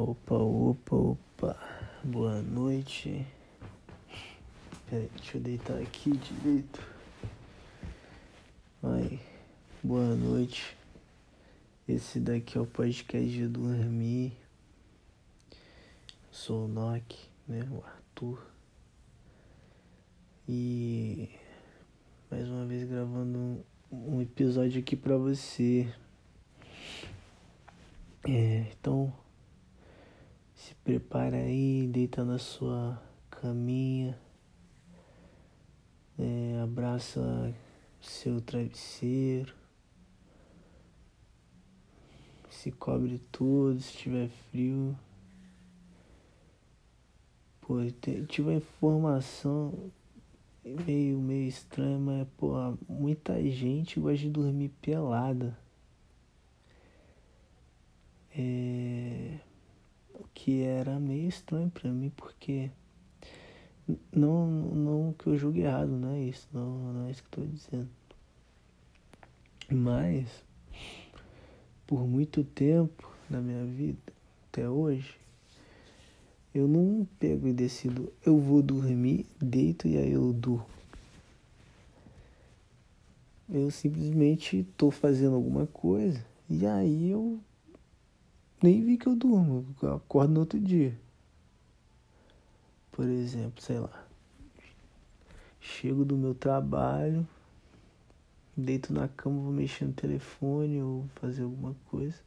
Opa, opa, opa. Boa noite. Peraí, deixa eu deitar aqui direito. Ai, boa noite. Esse daqui é o podcast de dormir. Sou o Nock, né? O Arthur. E mais uma vez gravando um, episódio aqui pra você. É, então prepara aí, deita na sua caminha, é, abraça seu travesseiro, se cobre tudo, se tiver frio. Pô, tive uma informação meio, meio estranha, mas pô, muita gente gosta de dormir pelada. É, que era meio estranho para mim, porque não, não que eu julgue errado, não é isso, não, não é isso que estou dizendo. Mas, por muito tempo na minha vida, até hoje, eu não pego e decido, eu vou dormir, deito e aí eu durmo. Eu simplesmente estou fazendo alguma coisa e aí eu nem vi que eu durmo, eu acordo no outro dia. Por exemplo, sei lá. Chego do meu trabalho, deito na cama, vou mexer no telefone ou fazer alguma coisa.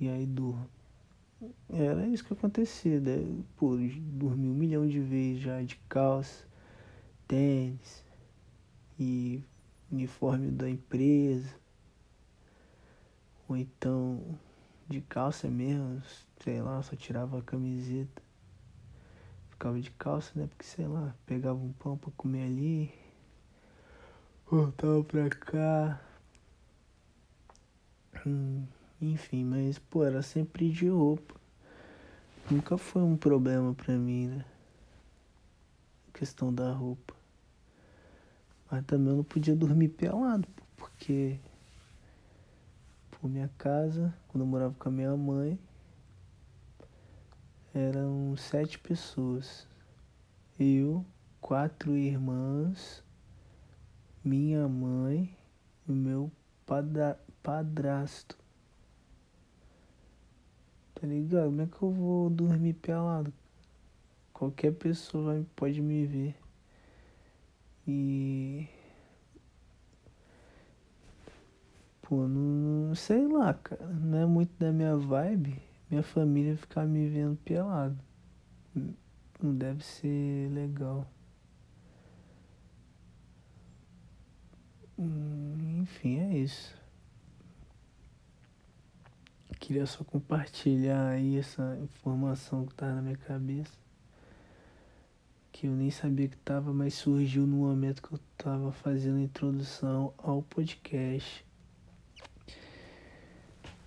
E aí durmo. Era isso que acontecia, né? Pô, dormi um milhão de vezes já de calça, tênis e uniforme da empresa ou então de calça mesmo, sei lá, só tirava a camiseta. Ficava de calça, né? Porque sei lá, pegava um pão pra comer ali, voltava pra cá. Hum, enfim, mas pô, era sempre de roupa. Nunca foi um problema pra mim, né? A questão da roupa. Mas também eu não podia dormir pelado, porque por minha casa, quando eu morava com a minha mãe, eram sete pessoas. Eu, quatro irmãs, minha mãe e meu padra, padrasto. Tá ligado? Como é que eu vou dormir pelado? Qualquer pessoa pode me ver. E Pô, não sei lá, cara. Não é muito da minha vibe minha família ficar me vendo pelado. Não deve ser legal. Hum, enfim, é isso. Queria só compartilhar aí essa informação que tá na minha cabeça. Que eu nem sabia que tava, mas surgiu no momento que eu tava fazendo a introdução ao podcast.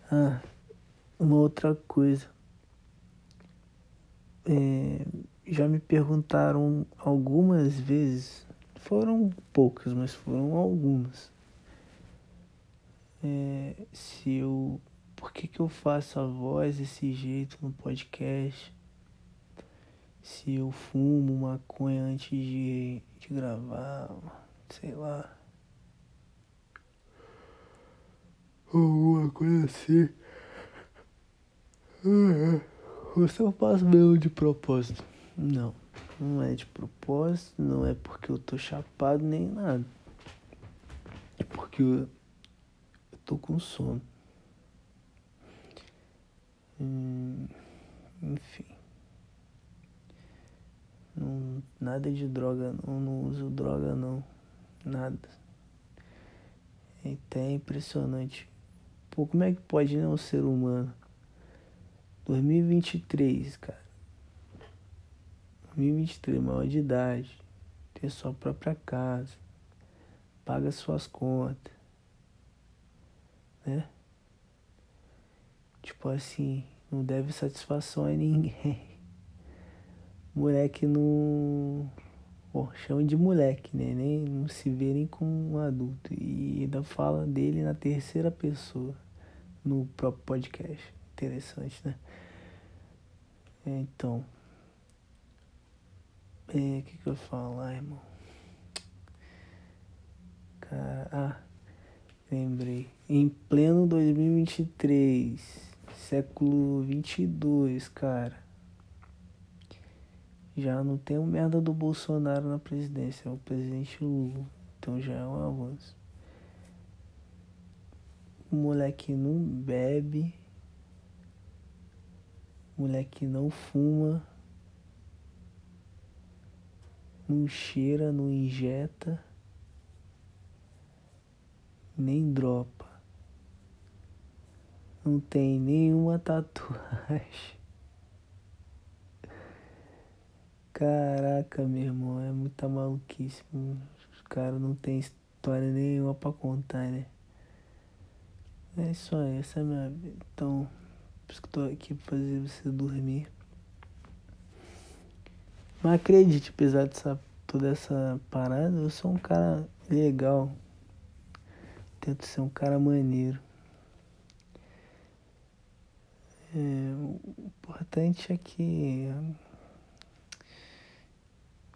Ah, uma outra coisa. É, já me perguntaram algumas vezes, foram poucas, mas foram algumas. É, se eu. Por que, que eu faço a voz desse jeito no podcast? Se eu fumo maconha antes de, de gravar, sei lá. Alguma coisa assim. Você eu faço mesmo de propósito. Não, não é de propósito, não é porque eu tô chapado nem nada. É porque eu, eu tô com sono. Hum, enfim. Não, nada de droga não, não uso droga não. Nada. É até impressionante Pô, como é que pode não ser humano? 2023, cara. 2023, maior de idade. Ter sua própria casa. Paga suas contas. Né? Tipo assim, não deve satisfação a ninguém. Moleque não. Pô, chama de moleque, né? Nem não se vê nem como um adulto. E ainda fala dele na terceira pessoa no próprio podcast. interessante, né? É, então. É, o que, que eu ia falar, irmão? Cara, ah, lembrei. Em pleno 2023, século 22, cara. Já não tem merda do Bolsonaro na presidência, é o presidente Lula. Então já é um avanço. O moleque não bebe. O moleque não fuma. Não cheira, não injeta. Nem dropa. Não tem nenhuma tatuagem. Caraca, meu irmão, é muita maluquice. Os caras não tem história nenhuma pra contar, né? É isso aí, essa é a minha vida. Então, por isso que eu tô aqui pra fazer você dormir. Mas acredite, apesar de toda essa parada, eu sou um cara legal. Tento ser um cara maneiro. É, o importante é que.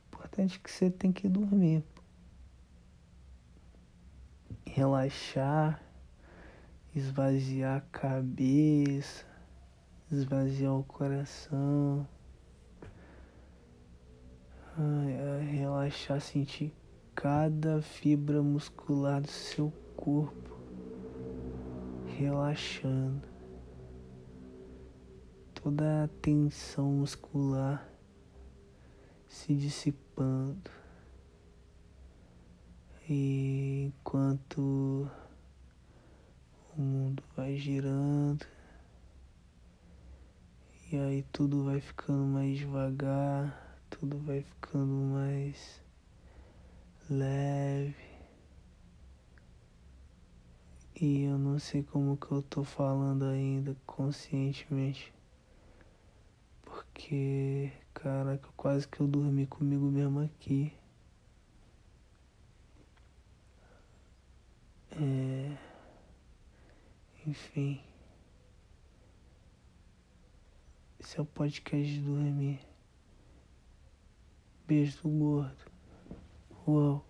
O importante é que você tem que dormir. Relaxar esvaziar a cabeça, esvaziar o coração, relaxar, sentir cada fibra muscular do seu corpo relaxando, toda a tensão muscular se dissipando. E enquanto girando e aí tudo vai ficando mais devagar, tudo vai ficando mais leve. E eu não sei como que eu tô falando ainda conscientemente. Porque, caraca, quase que eu dormi comigo mesmo aqui. Enfim. Esse é o podcast de dormir. Beijo do gordo. Uau.